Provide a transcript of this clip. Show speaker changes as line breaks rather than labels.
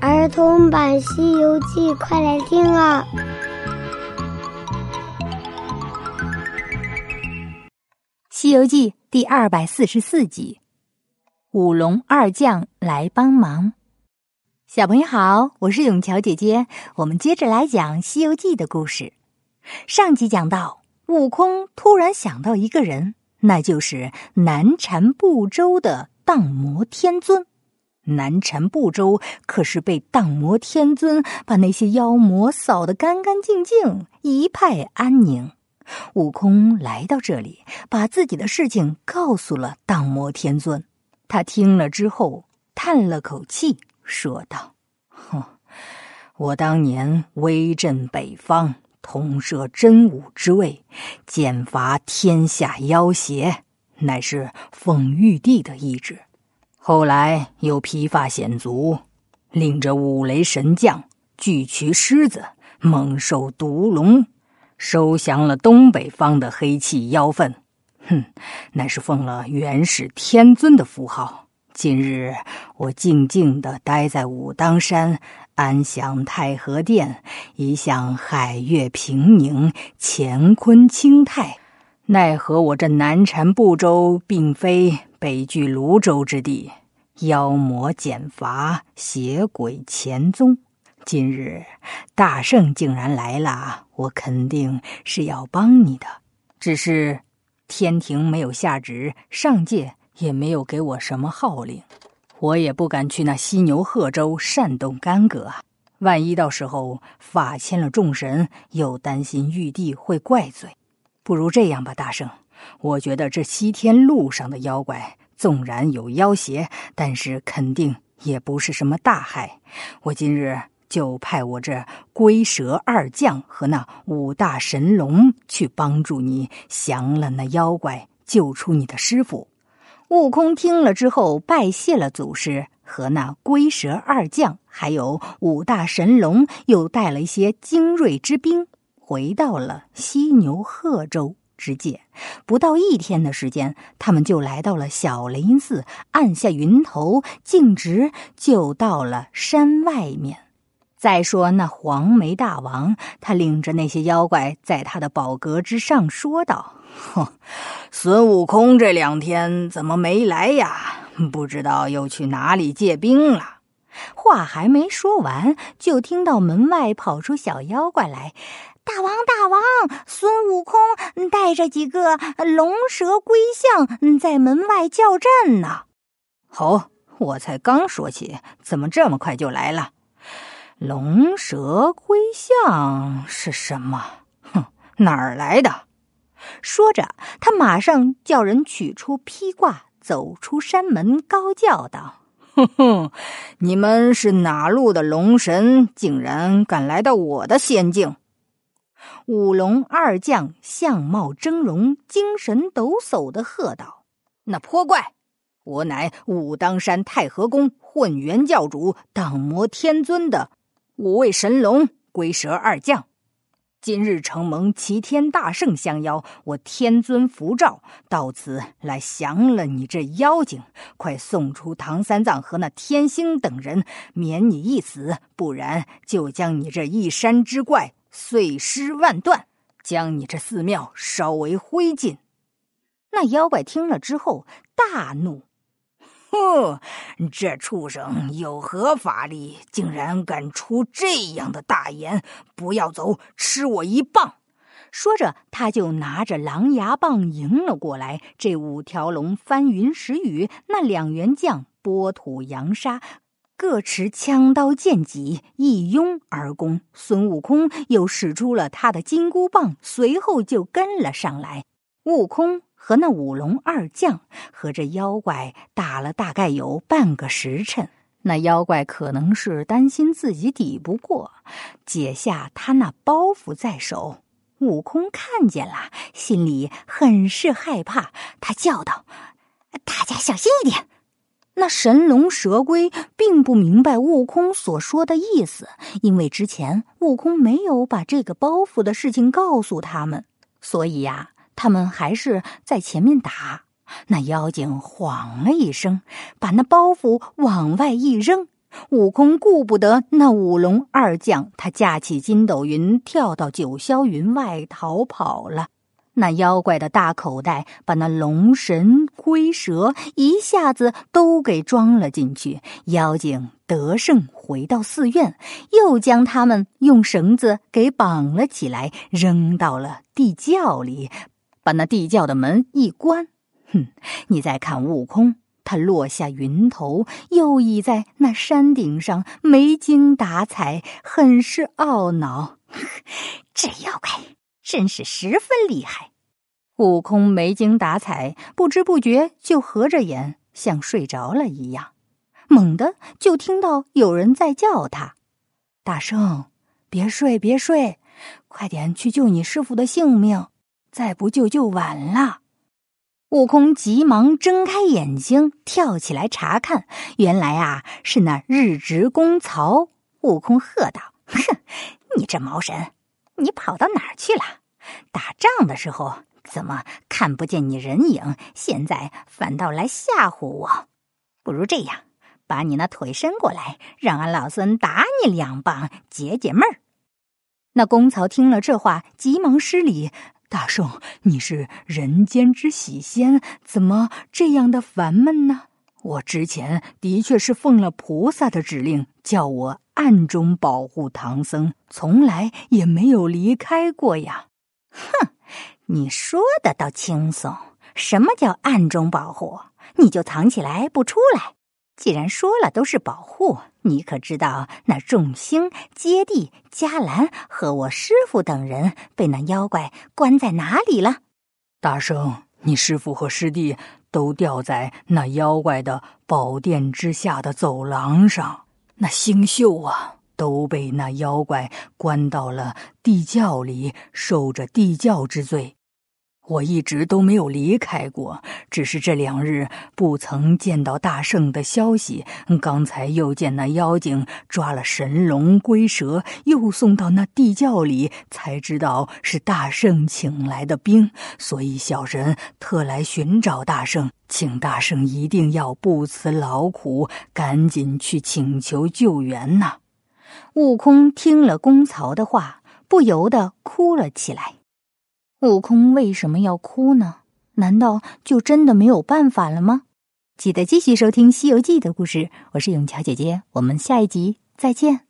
儿童版《西游记》，快来听啊！
《西游记》第二百四十四集，五龙二将来帮忙。小朋友好，我是永桥姐姐，我们接着来讲《西游记》的故事。上集讲到，悟空突然想到一个人，那就是南禅部洲的荡魔天尊。南禅部洲可是被荡魔天尊把那些妖魔扫得干干净净，一派安宁。悟空来到这里，把自己的事情告诉了荡魔天尊。他听了之后，叹了口气，说道：“哼，我当年威震北方，统摄真武之位，剑伐天下妖邪，乃是奉玉帝的意志。”后来又披发显足，领着五雷神将巨渠狮子猛兽毒龙，收降了东北方的黑气妖氛。哼，乃是奉了元始天尊的符号。今日我静静的待在武当山，安享太和殿，一向海月平宁，乾坤清泰。奈何我这南禅部洲，并非北距泸州之地。妖魔减伐，邪鬼潜踪。今日大圣竟然来了，我肯定是要帮你的。只是天庭没有下旨，上界也没有给我什么号令，我也不敢去那犀牛贺州煽动干戈啊！万一到时候法牵了众神，又担心玉帝会怪罪。不如这样吧，大圣，我觉得这西天路上的妖怪。纵然有妖邪，但是肯定也不是什么大害。我今日就派我这龟蛇二将和那五大神龙去帮助你降了那妖怪，救出你的师傅。悟空听了之后，拜谢了祖师和那龟蛇二将，还有五大神龙，又带了一些精锐之兵，回到了犀牛贺州。之界，不到一天的时间，他们就来到了小雷音寺，按下云头，径直就到了山外面。再说那黄眉大王，他领着那些妖怪，在他的宝阁之上说道：“哼，孙悟空这两天怎么没来呀？不知道又去哪里借兵了。”话还没说完，就听到门外跑出小妖怪来。大王，大王！孙悟空带着几个龙蛇龟象在门外叫阵呢。好，我才刚说起，怎么这么快就来了？龙蛇龟象是什么？哼，哪儿来的？说着，他马上叫人取出披挂，走出山门，高叫道：“哼哼，你们是哪路的龙神？竟然敢来到我的仙境！”五龙二将相貌峥嵘、精神抖擞的喝道：“那泼怪，我乃武当山太和宫混元教主荡魔天尊的五位神龙龟蛇二将。今日承蒙齐天大圣相邀，我天尊符照到此来降了你这妖精。快送出唐三藏和那天星等人，免你一死；不然就将你这一山之怪。”碎尸万段，将你这寺庙烧为灰烬。那妖怪听了之后大怒：“哼，这畜生有何法力，竟然敢出这样的大言？不要走，吃我一棒！”说着，他就拿着狼牙棒迎了过来。这五条龙翻云石雨，那两员将拨土扬沙。各持枪刀剑戟，一拥而攻。孙悟空又使出了他的金箍棒，随后就跟了上来。悟空和那五龙二将和这妖怪打了大概有半个时辰。那妖怪可能是担心自己抵不过，解下他那包袱在手。悟空看见了，心里很是害怕，他叫道：“大家小心一点。”那神龙蛇龟并不明白悟空所说的意思，因为之前悟空没有把这个包袱的事情告诉他们，所以呀，他们还是在前面打。那妖精晃了一声，把那包袱往外一扔，悟空顾不得那五龙二将，他架起筋斗云，跳到九霄云外逃跑了。那妖怪的大口袋把那龙神龟蛇一下子都给装了进去。妖精得胜回到寺院，又将他们用绳子给绑了起来，扔到了地窖里，把那地窖的门一关。哼！你再看悟空。他落下云头，又倚在那山顶上，没精打采，很是懊恼。这妖怪真是十分厉害。悟空没精打采，不知不觉就合着眼，像睡着了一样。猛地就听到有人在叫他：“大圣，别睡，别睡，快点去救你师傅的性命，再不救就晚了。”悟空急忙睁开眼睛，跳起来查看。原来啊，是那日值公曹。悟空喝道：“哼，你这毛神，你跑到哪儿去了？打仗的时候怎么看不见你人影？现在反倒来吓唬我？不如这样，把你那腿伸过来，让俺老孙打你两棒，解解闷儿。”那公曹听了这话，急忙施礼。大圣，你是人间之喜仙，怎么这样的烦闷呢？我之前的确是奉了菩萨的指令，叫我暗中保护唐僧，从来也没有离开过呀。你说的倒轻松。什么叫暗中保护？你就藏起来不出来。既然说了都是保护，你可知道那众星、接地、迦兰和我师傅等人被那妖怪关在哪里了？
大圣，你师傅和师弟都吊在那妖怪的宝殿之下的走廊上，那星宿啊都被那妖怪关到了地窖里，受着地窖之罪。我一直都没有离开过，只是这两日不曾见到大圣的消息。刚才又见那妖精抓了神龙龟蛇，又送到那地窖里，才知道是大圣请来的兵，所以小人特来寻找大圣，请大圣一定要不辞劳苦，赶紧去请求救援呐！
悟空听了公曹的话，不由得哭了起来。悟空为什么要哭呢？难道就真的没有办法了吗？记得继续收听《西游记》的故事，我是永桥姐姐，我们下一集再见。